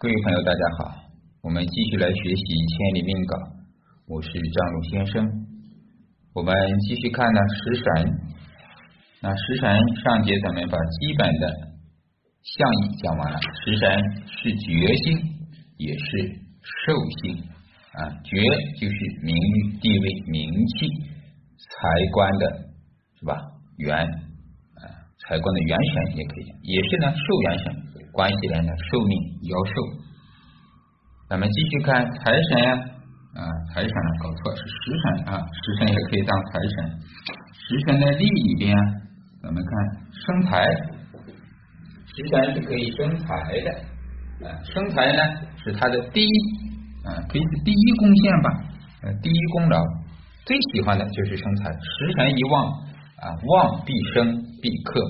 各位朋友，大家好，我们继续来学习《千里命稿》，我是张鲁先生。我们继续看呢食神，那食神上节咱们把基本的象意讲完了。食神是觉心，也是寿星啊，觉就是名誉、地位、名气、财官的是吧？元啊，财官的元神也可以，也是呢寿元神。关系人的寿命夭寿，咱们继续看财神呀，啊，财神搞错是食神啊，食神也可以当财神。食神的例里边，咱们看生财，食神是可以生财的，啊，生财呢是他的第一，啊，可以是第一贡献吧，呃，第一功劳，最喜欢的就是生财。食神一旺啊，旺必生必克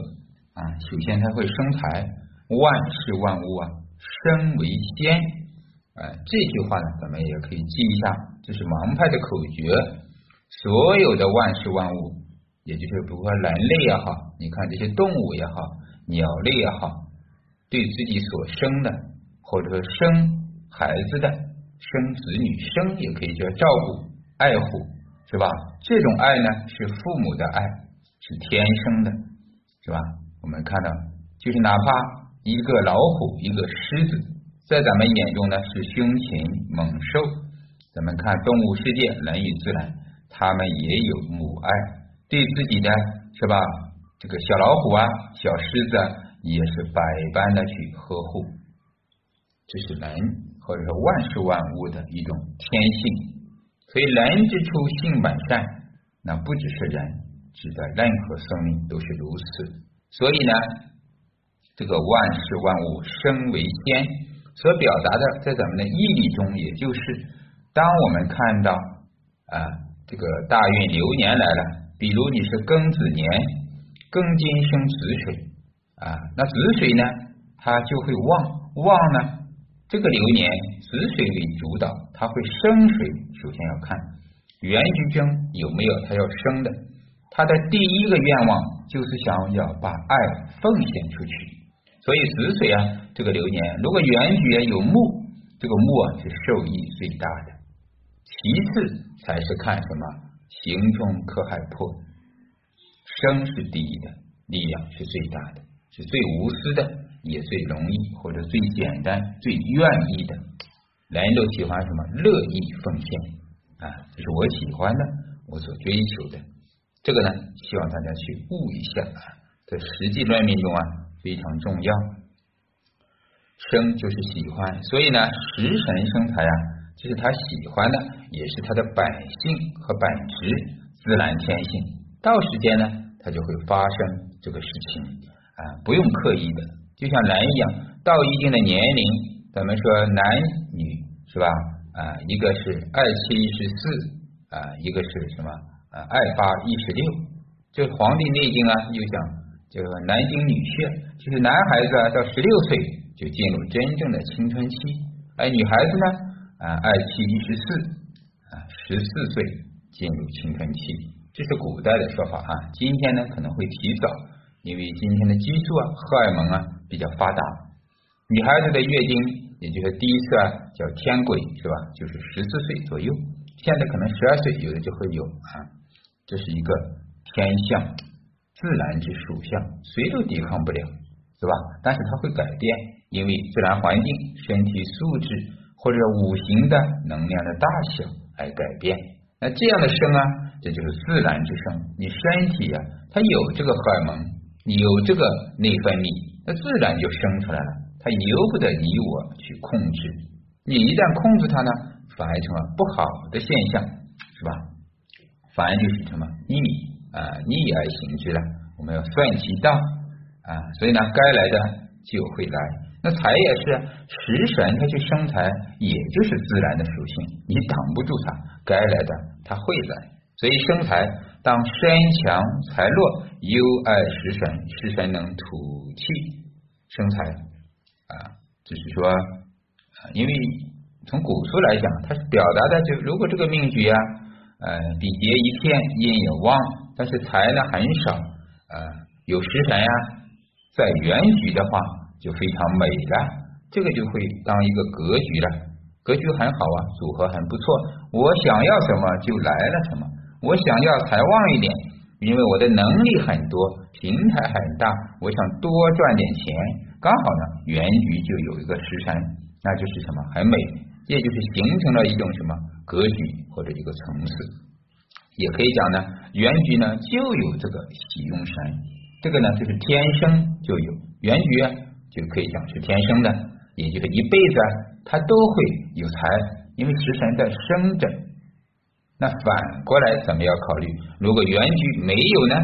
啊，首先他会生财。万事万物啊，生为先，啊，这句话呢，咱们也可以记一下，这是盲派的口诀。所有的万事万物，也就是包括人类也好，你看这些动物也好，鸟类也好，对自己所生的，或者说生孩子的，生子女，生也可以叫照顾、爱护，是吧？这种爱呢，是父母的爱，是天生的，是吧？我们看到，就是哪怕。一个老虎，一个狮子，在咱们眼中呢是凶禽猛兽。咱们看动物世界，人与自然，它们也有母爱，对自己的是吧？这个小老虎啊，小狮子啊也是百般的去呵护。这是人或者说万事万物的一种天性。所以人之初性本善，那不只是人，指的任何生命都是如此。所以呢。这个万事万物生为先，所表达的在咱们的义理中，也就是当我们看到啊这个大运流年来了，比如你是庚子年，庚金生子水啊，那子水呢，它就会旺旺呢。这个流年子水为主导，它会生水。首先要看原局中有没有它要生的，它的第一个愿望就是想要把爱奉献出去。所以子水啊，这个流年如果原局有木，这个木啊是受益最大的。其次才是看什么。行中克害破，生是第一的，力量是最大的，是最无私的，也最容易或者最简单、最愿意的。人人都喜欢什么。乐意奉献啊，这是我喜欢的，我所追求的。这个呢，希望大家去悟一下啊，在实际论命中啊。非常重要，生就是喜欢，所以呢，食神生财啊，这是他喜欢的，也是他的本性和本质、自然天性。到时间呢，他就会发生这个事情啊，不用刻意的，就像人一样，到一定的年龄，咱们说男女是吧？啊，一个是二七一十四啊，一个是什么啊？二八一十六，这《黄帝内经》啊，又讲。这个男精女血，就是男孩子啊，到十六岁就进入真正的青春期，而女孩子呢，啊，二七一十四啊，十四岁进入青春期，这是古代的说法哈。今天呢可能会提早，因为今天的激素啊、荷尔蒙啊比较发达。女孩子的月经，也就是第一次啊，叫天癸是吧？就是十四岁左右，现在可能十二岁有的就会有啊，这是一个天象。自然之属相，谁都抵抗不了，是吧？但是它会改变，因为自然环境、身体素质或者五行的能量的大小来改变。那这样的生啊，这就是自然之生。你身体啊，它有这个荷尔蒙，有这个内分泌，那自然就生出来了。它由不得你我去控制。你一旦控制它呢，反而成了不好的现象，是吧？反而就是什么逆。啊，逆而行之了，我们要算其道啊，所以呢，该来的就会来。那财也是食神，它去生财，也就是自然的属性，你挡不住它，该来的它会来。所以生财，当身强财弱，忧爱食神，食神能土气生财啊，就是说，因为从古书来讲，它是表达的就，如果这个命局啊，呃，比劫一片，阴有旺。但是财呢很少，呃，有食神呀，在原局的话就非常美了，这个就会当一个格局了，格局很好啊，组合很不错。我想要什么就来了什么，我想要财旺一点，因为我的能力很多，平台很大，我想多赚点钱，刚好呢，原局就有一个食神，那就是什么很美，也就是形成了一种什么格局或者一个层次，也可以讲呢，原局呢就有这个喜用神，这个呢就是天生就有原局，就可以讲是天生的。也就是一辈子他都会有财，因为食神在生着。那反过来怎么要考虑？如果原局没有呢？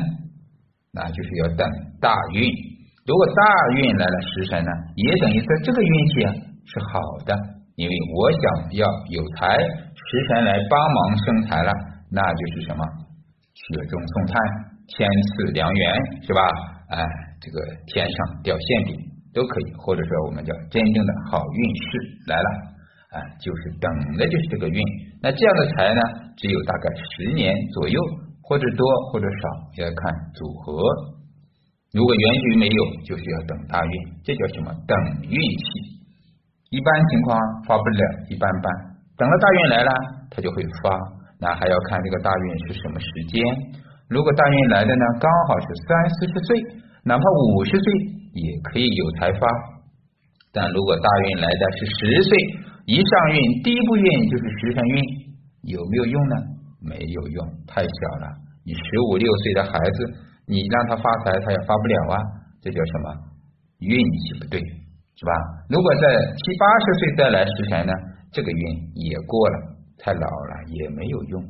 那就是要等大运。如果大运来了，食神呢，也等于说这个运气啊是好的，因为我想要有财，食神来帮忙生财了，那就是什么？雪中送炭，天赐良缘，是吧？哎，这个天上掉馅饼。都可以，或者说我们叫真正的好运势来了啊，就是等的就是这个运。那这样的财呢，只有大概十年左右，或者多或者少，要看组合。如果原局没有，就是要等大运，这叫什么？等运气。一般情况发不了，一般般。等了大运来了，它就会发。那还要看这个大运是什么时间。如果大运来的呢，刚好是三四十岁，哪怕五十岁。也可以有财发，但如果大运来的是十岁一上运，第一步运就是十神运，有没有用呢？没有用，太小了。你十五六岁的孩子，你让他发财，他也发不了啊。这叫什么？运气不对，是吧？如果在七八十岁再来十神呢，这个运也过了，太老了也没有用。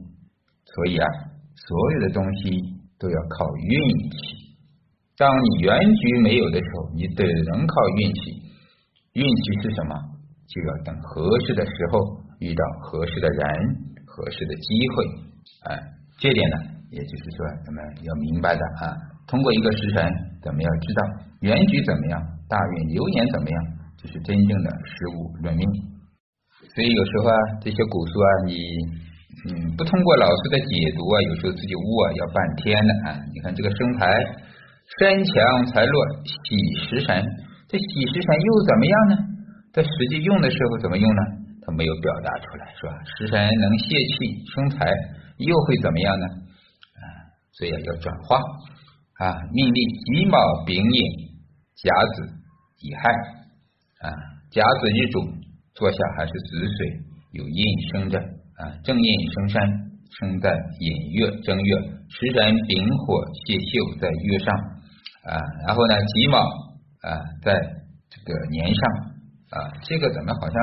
所以啊，所有的东西都要靠运气。当你原局没有的时候，你只能靠运气。运气是什么？就要等合适的时候，遇到合适的人、合适的机会。哎，这点呢，也就是说，咱们要明白的啊。通过一个时辰，咱们要知道原局怎么样，大运流年怎么样，这是真正的实物论命。所以有时候啊，这些古书啊，你嗯不通过老师的解读啊，有时候自己悟啊，要半天的啊。你看这个生财。身强财弱，喜食神，这喜食神又怎么样呢？在实际用的时候怎么用呢？他没有表达出来，是吧？食神能泄气生财，又会怎么样呢？啊，所以啊要转化啊，命力己卯丙寅甲子乙亥啊，甲子日主坐下还是子水有印生着啊，正印生山生在寅月正月，食神丙火泄秀在月上。啊，然后呢，己卯啊，在这个年上啊，这个咱们好像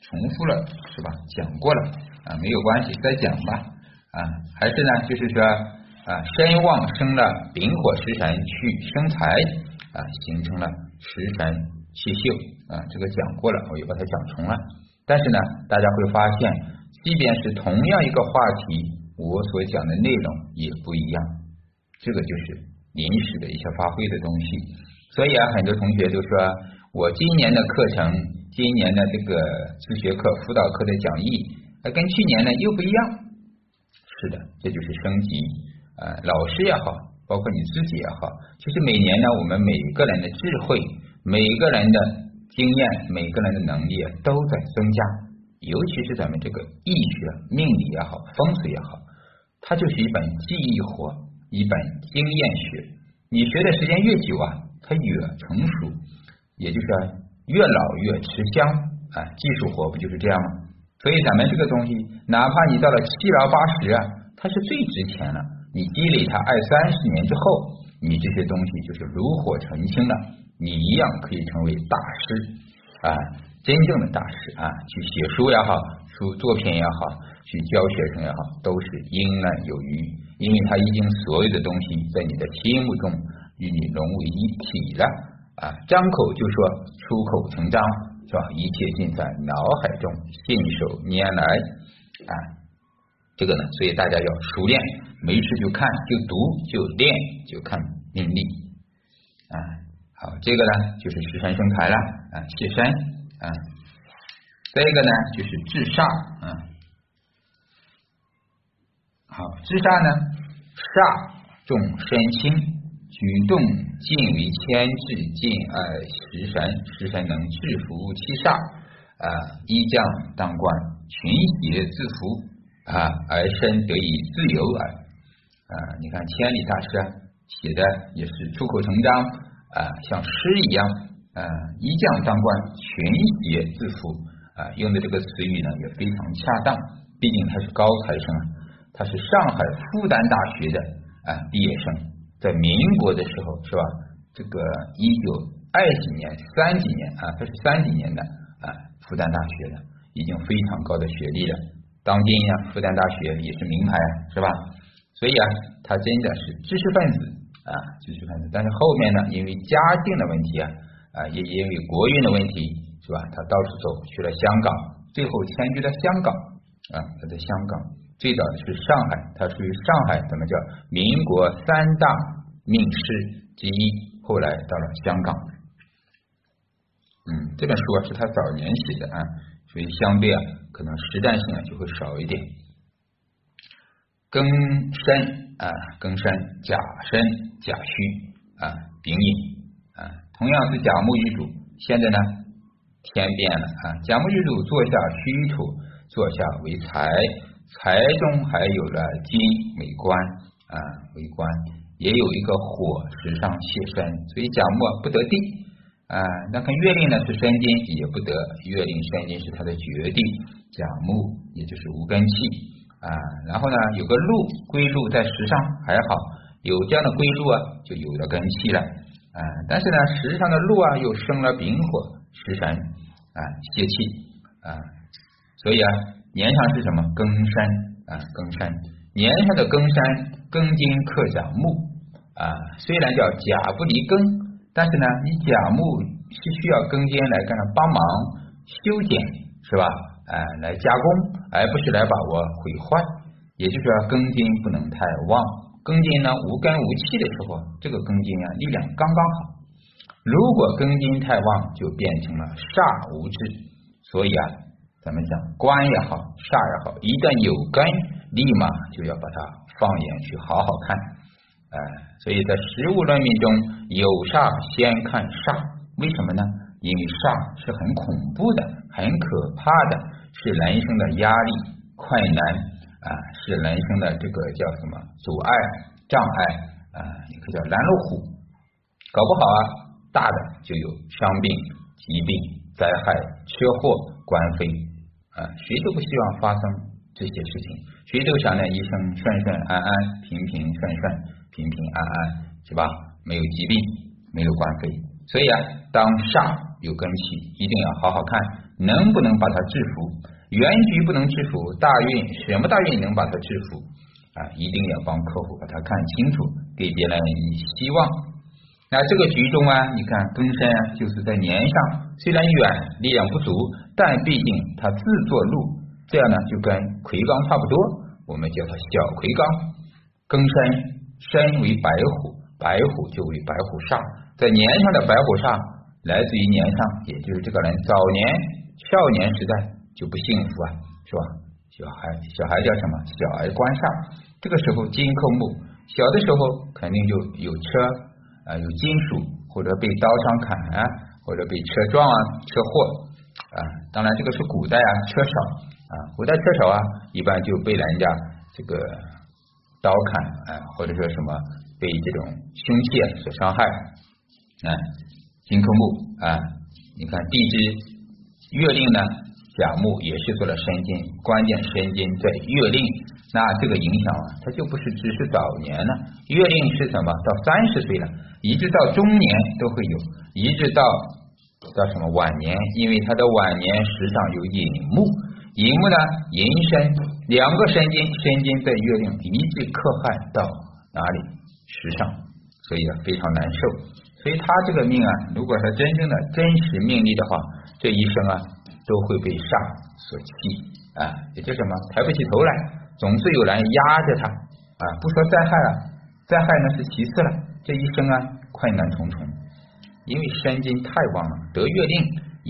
重复了是吧？讲过了啊，没有关系，再讲吧啊，还是呢，就是说啊，身旺生了丙火食神去生财啊，形成了食神泄秀啊，这个讲过了，我又把它讲重了。但是呢，大家会发现，即便是同样一个话题，我所讲的内容也不一样，这个就是。临时的一些发挥的东西，所以啊，很多同学都说，我今年的课程，今年的这个自学课、辅导课的讲义，跟去年呢又不一样。是的，这就是升级。呃，老师也好，包括你自己也好，其实每年呢，我们每个人的智慧、每个人的经验、每个人的能力都在增加。尤其是咱们这个易学、命理也好，风水也好，它就是一本记忆活。一本经验学，你学的时间越久啊，它越成熟，也就是越老越吃香啊。技术活不就是这样吗？所以咱们这个东西，哪怕你到了七老八十啊，它是最值钱了。你积累它二三十年之后，你这些东西就是炉火纯青了，你一样可以成为大师啊，真正的大师啊，去写书也好，出作品也好，去教学生也好，都是应难有余。因为他已经所有的东西在你的心目中与你融为一体了啊，张口就说，出口成章，是吧？一切尽在脑海中，信手拈来啊。这个呢，所以大家要熟练，没事就看，就读，就练，就看命力啊。好，这个呢就是食神生财了啊，谢山啊。再一个呢就是治煞啊。好，治煞呢？煞重身轻，举动尽为牵制，尽爱食神，食神能制服七煞啊，一将当关，群邪自服啊，而身得以自由耳啊。你看千里大师，写的也是出口成章啊，像诗一样啊，一将当官，群邪自服啊，用的这个词语呢也非常恰当，毕竟他是高材生，他是上海复旦大学的啊毕业生。在民国的时候是吧？这个一九二几年、三几年啊，他是三几年的啊，复旦大学的，已经非常高的学历了。当今呀，复旦大学也是名牌，是吧？所以啊，他真的是知识分子啊，继续看。但是后面呢，因为家境的问题啊，啊，也因为国运的问题，是吧？他到处走，去了香港，最后迁居到香港啊，他在香港。最早是上海，他属于上海，怎么叫民国三大命师之一？后来到了香港，嗯，这本书啊是他早年写的啊，所以相对啊，可能实战性啊就会少一点。庚申啊，庚申甲申甲戌啊，丙寅啊，同样是甲木一主，现在呢天变了啊，甲木一主坐下虚土，坐下为财。财中还有了金为官啊，为官也有一个火时上泄身，所以甲木不得地啊。那看月令呢是申金也不得，月令申金是他的绝地，甲木也就是无根气啊。然后呢有个禄归禄在时上还好，有这样的归禄啊，就有了根气了啊。但是呢时上的禄啊又生了丙火食神啊泄气啊，所以啊。年上是什么？庚山啊，庚山年上的庚山，庚金克甲木啊。虽然叫甲不离庚，但是呢，你甲木是需要庚金来干帮忙修剪，是吧？啊，来加工，而不是来把我毁坏。也就是说，庚金不能太旺。庚金呢，无根无气的时候，这个庚金啊，力量刚刚好。如果庚金太旺，就变成了煞无制。所以啊。咱们讲官也好，煞也好，一旦有根，立马就要把它放眼去好好看。哎，所以在实物论命中有煞先看煞，为什么呢？因为煞是很恐怖的，很可怕的，是人生的压力、困难啊，是人生的这个叫什么阻碍、障碍啊，也可叫拦路虎。搞不好啊，大的就有伤病、疾病、灾害、车祸、官非。啊，谁都不希望发生这些事情，谁都想呢一生顺顺安安、平平顺顺、平平安安，是吧？没有疾病，没有官非。所以啊，当煞有根气，一定要好好看，能不能把它制服？原局不能制服，大运什么大运能把它制服？啊，一定要帮客户把它看清楚，给别人以希望。那这个局中啊，你看庚申啊，就是在年上。虽然远力量不足，但毕竟它自作禄，这样呢就跟魁罡差不多，我们叫它小魁罡。庚申申为白虎，白虎就为白虎煞，在年上的白虎煞来自于年上，也就是这个人早年少年时代就不幸福啊，是吧？小孩小孩叫什么？小儿官煞，这个时候金克木，小的时候肯定就有车啊，有金属或者被刀伤砍啊。或者被车撞啊，车祸啊，当然这个是古代啊，车少啊，古代车少啊，一般就被人家这个刀砍啊，或者说什么被这种凶器所伤害啊。金克木啊，你看地支月令呢，甲木也是做了申金，关键申金在月令，那这个影响啊，它就不是只是早年了，月令是什么？到三十岁了，一直到中年都会有，一直到。叫什么晚年？因为他的晚年时上有寅木，寅木呢，寅申两个申金，申金在月令一直克害到哪里时上，所以啊非常难受。所以他这个命啊，如果他真正的真实命力的话，这一生啊都会被煞所欺啊，也就什么抬不起头来，总是有人压着他啊。不说灾害了，灾害呢是其次了，这一生啊困难重重。因为山金太旺了，得月令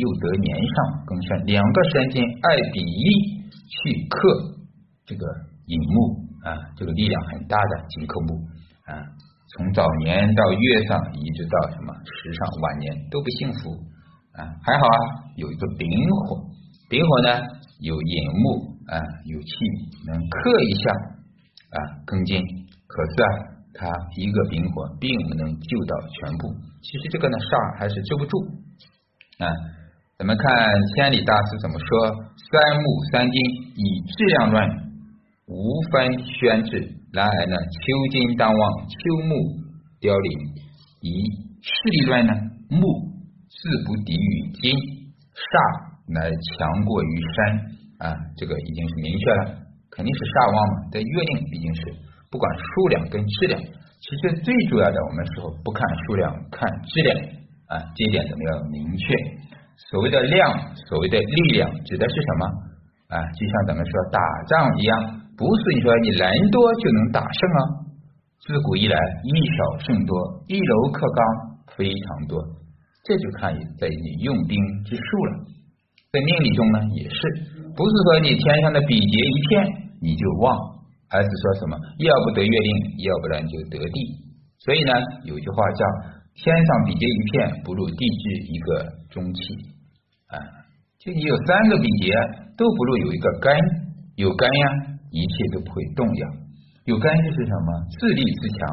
又得年上庚申，两个山金二比一去克这个寅木啊，这个力量很大的金克木啊，从早年到月上，一直到什么时上晚年都不幸福啊。还好啊，有一个丙火，丙火呢有引木啊，有气能克一下啊庚金。可是啊，它一个丙火并不能救到全部。其实这个呢煞还是遮不住啊。咱们看千里大师怎么说：三木三金以质量论，无分宣制。然而呢，秋金当旺，秋木凋零。以势力论呢，木自不敌于金，煞乃强过于山啊。这个已经是明确了，肯定是煞旺嘛。在月令毕竟是不管数量跟质量，其实最主要的，我们时候不看数量，看质量啊。这一点咱们要明确。所谓的量，所谓的力量，指的是什么啊？就像咱们说打仗一样。不是你说你人多就能打胜啊！自古以来，以少胜多，一柔克刚非常多。这就看在你用兵之术了。在命理中呢，也是不是说你天上的比劫一片你就旺，而是说什么要不得月令，要不然就得地。所以呢，有句话叫“天上比劫一片，不如地支一个中气”。啊，就你有三个比劫，都不如有一个根，有根呀。一切都不会动摇，有干就是什么？自立自强，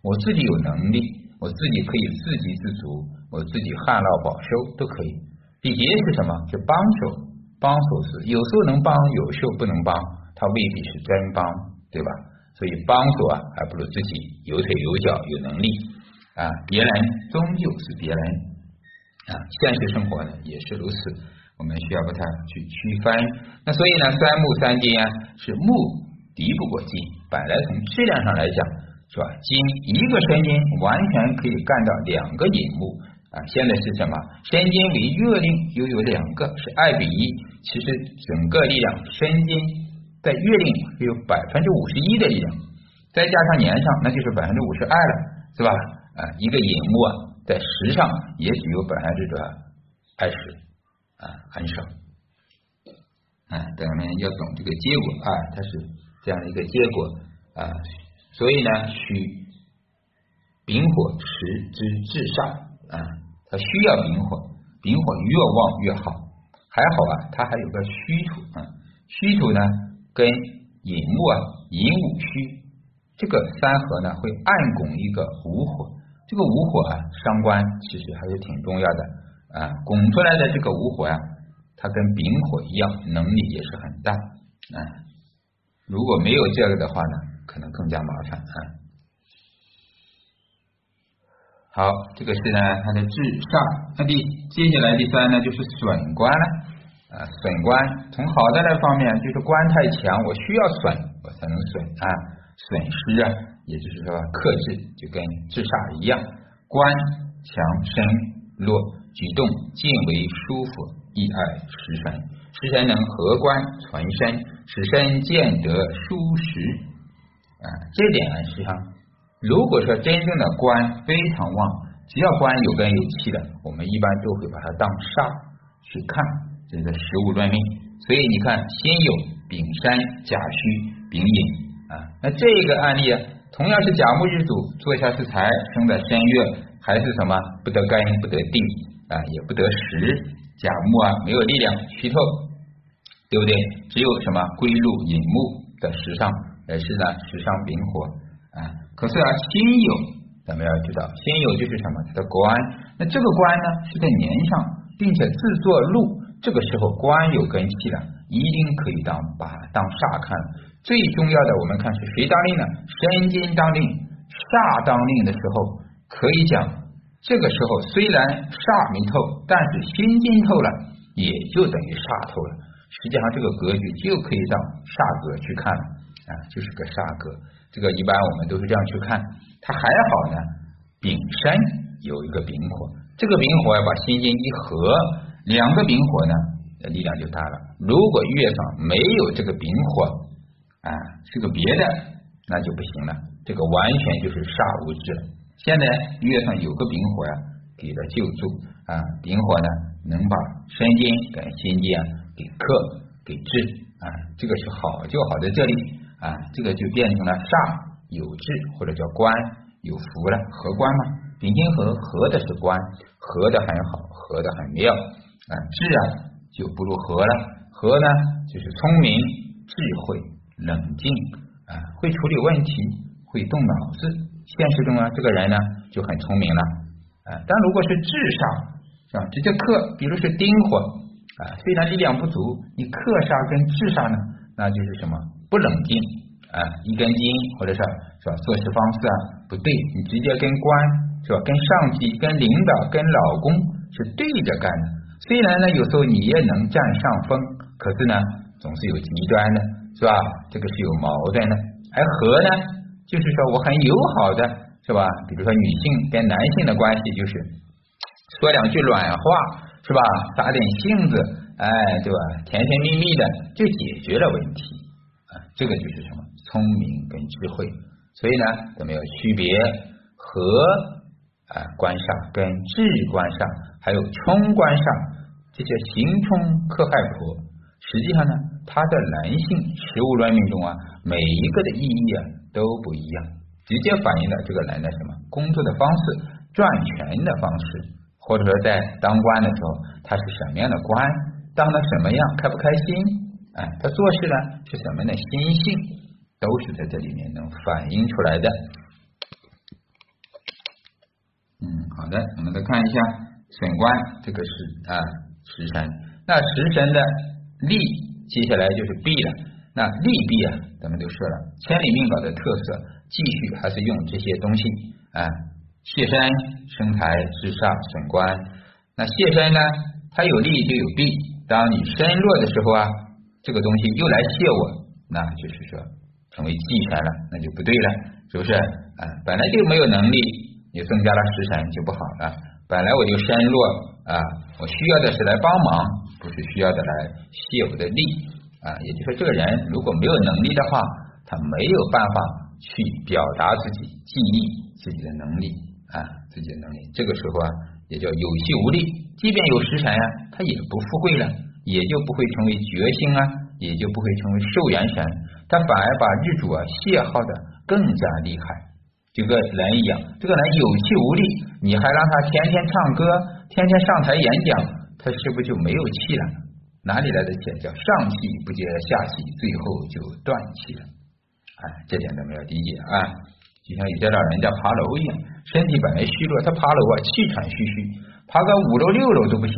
我自己有能力，我自己可以自给自足，我自己旱涝保收都可以。比劫是什么？是帮手，帮手是有时候能帮，有时候不能帮，他未必是真帮，对吧？所以帮手啊，还不如自己有腿有脚有能力啊。别人终究是别人啊，现实生活呢也是如此。我们需要把它去区分，那所以呢，三木三金啊，是木敌不过金，本来从质量上来讲，是吧？金一个申金完全可以干到两个引木啊。现在是什么？申金为月令又有两个是二比一，其实整个力量申金在月令有百分之五十一的力量，再加上年上那就是百分之五十二了，是吧？啊，一个引木啊，在时上也许有百分之多少？二十。啊，很少，啊，咱们要懂这个结果啊，它是这样的一个结果啊，所以呢，需丙火持之至上啊，它需要丙火，丙火越旺越好，还好啊，它还有个虚土啊，虚土呢跟寅木啊，寅午戌，这个三合呢会暗拱一个午火，这个午火啊，伤官其实还是挺重要的。啊，拱出来的这个午火呀，它跟丙火一样，能力也是很大啊。如果没有这个的话呢，可能更加麻烦啊。好，这个是呢它的制煞。那第接下来第三呢就是损官了啊。损官从好的那方面，就是官太强，我需要损，我才能损啊。损失啊，也就是说克制，就跟制煞一样，官强身弱。举动尽为舒服，益爱食神，食神能合官存身，使身见得舒适啊。这点呢，实际上，如果说真正的官非常旺，只要官有根有气的，我们一般都会把它当煞去看，这是实物论命。所以你看，先有丙山甲戌丙寅啊，那这个案例啊，同样是甲木日主，坐下是财，生在申月，还是什么不得根不得地。啊，也不得食甲木啊，没有力量虚透，对不对？只有什么归入引木的时尚，也是呢时尚丙火啊。可是啊，辛酉咱们要知道，辛酉就是什么？它的官，那这个官呢是在年上，并且自作禄，这个时候官有根气了，一定可以当把当煞看。最重要的，我们看是谁当令呢？申金当令，煞当令的时候，可以讲。这个时候虽然煞没透，但是心金透了，也就等于煞透了。实际上这个格局就可以当煞格去看了啊，就是个煞格。这个一般我们都是这样去看。它还好呢，丙申有一个丙火，这个丙火要把心金一合，两个丙火呢力量就大了。如果月上没有这个丙火啊，是个别的，那就不行了。这个完全就是煞无制了。现在月上有个丙火呀，给他救助啊，丙火呢能把申金跟辛金啊给克给制啊，这个是好就好在这里啊，这个就变成了煞有制或者叫官有福了，合官嘛，丙辛合合的是官，合的很好，合的很妙啊，智啊就不如和了，和呢就是聪明、智慧、冷静啊，会处理问题，会动脑子。现实中啊，这个人呢就很聪明了啊，但如果是智煞是吧，直接克，比如是丁火啊，虽然力量不足，你克煞跟智煞呢，那就是什么不冷静啊，一根筋或者是是吧，做事方式啊不对，你直接跟官是吧，跟上级、跟领导、跟老公是对着干的。虽然呢，有时候你也能占上风，可是呢，总是有极端的，是吧？这个是有矛盾的。而和呢，就是说我很友好的，是吧？比如说女性跟男性的关系，就是说两句软话，是吧？撒点性子，哎，对吧？甜甜蜜蜜的就解决了问题啊，这个就是什么？聪明跟智慧。所以呢，咱们要区别和啊官煞跟智官煞，还有冲官煞。这些行冲克害婆，实际上呢，它的男性食物论命中啊，每一个的意义啊都不一样，直接反映了这个人的什么工作的方式、赚钱的方式，或者说在当官的时候他是什么样的官，当的什么样，开不开心，哎，他做事呢是什么样的心性，都是在这里面能反映出来的。嗯，好的，我们再看一下损官，这个是啊。食神，那食神的利，接下来就是弊了。那利弊啊，咱们都说了，千里命稿的特色，继续还是用这些东西啊。谢身生财至上损官，那谢身呢，它有利就有弊。当你身弱的时候啊，这个东西又来谢我，那就是说成为忌神了，那就不对了，是不是啊？本来就没有能力，你增加了食神就不好了。本来我就身弱。啊，我需要的是来帮忙，不是需要的来谢我的力啊。也就是说，这个人如果没有能力的话，他没有办法去表达自己、记忆自己的能力啊，自己的能力。这个时候啊，也叫有气无力。即便有食神啊，他也不富贵了，也就不会成为绝星啊，也就不会成为寿元神，他反而把日主啊泄耗的更加厉害。就跟人一样，这个人有气无力，你还让他天天唱歌。天天上台演讲，他是不是就没有气了？哪里来的气？叫上气不接下气，最后就断气了。哎，这点咱们要理解啊。就像有些老人家爬楼一样，身体本来虚弱，他爬楼啊气喘吁吁，爬个五楼六楼都不行，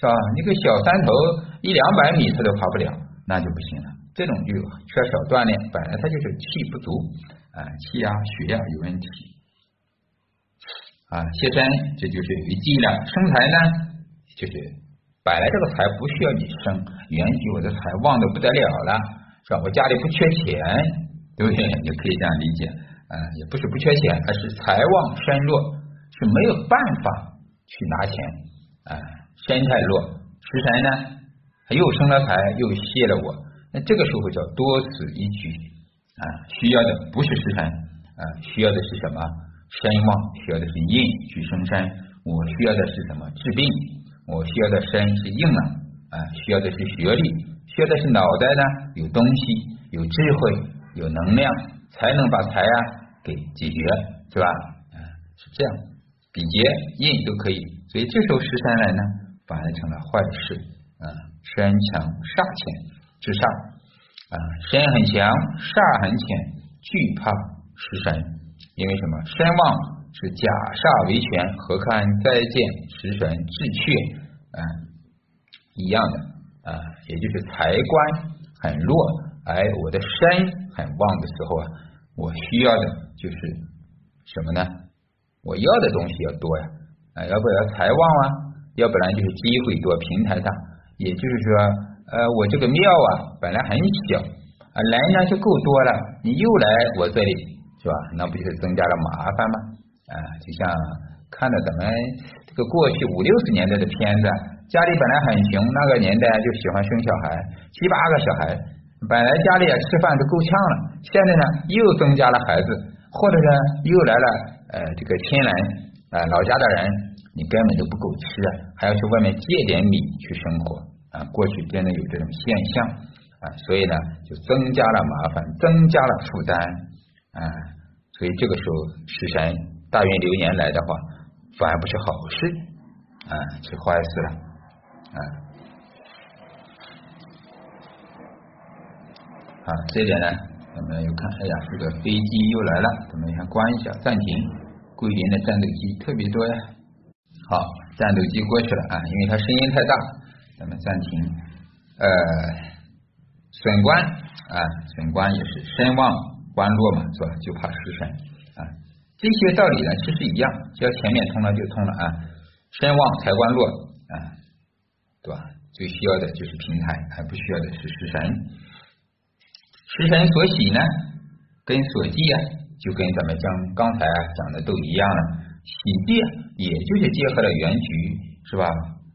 是吧？你个小山头一两百米他都爬不了，那就不行了。这种就缺少锻炼，本来他就是气不足啊，气压血压有问题。啊，谢身这就是有一计了。生财呢，就是本来这个财不需要你生，原局我的财旺的不得了了，是吧？我家里不缺钱，对不对？你可以这样理解。啊，也不是不缺钱，而是财旺身弱，是没有办法去拿钱。啊，身太弱，食神呢，他又生了财，又泄了我，那这个时候叫多此一举。啊，需要的不是食神，啊，需要的是什么？身旺需要的是印去生身，我需要的是什么治病？我需要的身是硬朗啊，需要的是学历，需要的是脑袋呢有东西，有智慧，有能量，才能把财啊给解决，是吧？啊，是这样，比劫印都可以，所以这时候十三来呢，反而成了坏事啊，身强煞浅，至煞啊，身很强，煞很浅，惧怕食神。因为什么？身旺是假煞为权，何看再见食神治却啊一样的啊，也就是财官很弱，哎我的身很旺的时候啊，我需要的就是什么呢？我要的东西要多呀啊，要不然财旺啊？要不然就是机会多，平台大。也就是说，呃，我这个庙啊本来很小啊，来呢就够多了，你又来我这里。是吧？那不就是增加了麻烦吗？啊，就像看到咱们这个过去五六十年代的片子，家里本来很穷，那个年代就喜欢生小孩，七八个小孩，本来家里啊吃饭都够呛了，现在呢又增加了孩子，或者呢又来了呃这个亲人啊老家的人，你根本都不够吃，还要去外面借点米去生活啊。过去真的有这种现象啊，所以呢就增加了麻烦，增加了负担啊。所以这个时候食神大运流年来的话，反而不是好事啊，是坏事了啊。好，这点呢，我们又看，哎呀，这个飞机又来了，咱们先关一下，暂停。桂林的战斗机特别多呀。好，战斗机过去了啊，因为它声音太大，咱们暂停。呃，损官啊，损官也是身旺官落嘛，是吧？就怕失神啊。这些道理呢，其实一样，只要前面通了就通了啊。身旺财官弱啊，对吧？最需要的就是平台，还不需要的是食神。食神所喜呢，跟所忌啊，就跟咱们讲刚才讲的都一样了。喜忌也就是结合了原局，是吧？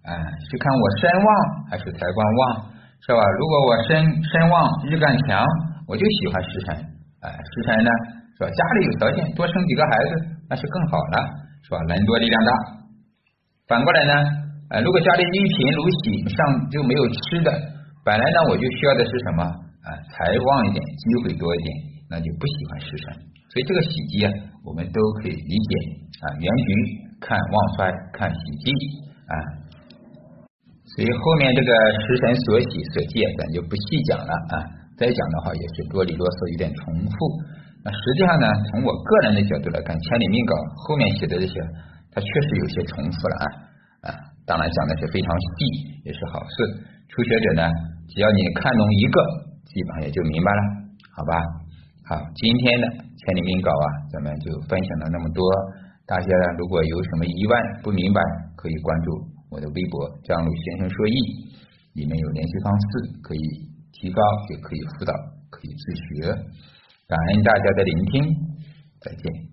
哎，是看我身旺还是财官旺，是吧？如果我身身旺日干强，我就喜欢食神。哎，食神呢，是吧？家里有条件，多生几个孩子，那是更好了，是吧？人多力量大。反过来呢，哎，如果家里一贫如洗，上就没有吃的，本来呢我就需要的是什么？啊，财旺一点，机会多一点，那就不喜欢食神。所以这个喜忌啊，我们都可以理解啊。原局看旺衰，看喜忌啊。所以后面这个食神所喜所借，咱就不细讲了啊。再讲的话也是啰里啰嗦，有点重复。那实际上呢，从我个人的角度来看，千里命稿后面写的这些，它确实有些重复了啊啊。当然讲的是非常细，也是好事。初学者呢，只要你看懂一个，基本上也就明白了，好吧？好，今天的千里命稿啊，咱们就分享了那么多。大家如果有什么疑问不明白，可以关注。我的微博张璐先生说易，里面有联系方式，可以提高，也可以辅导，可以自学。感恩大家的聆听，再见。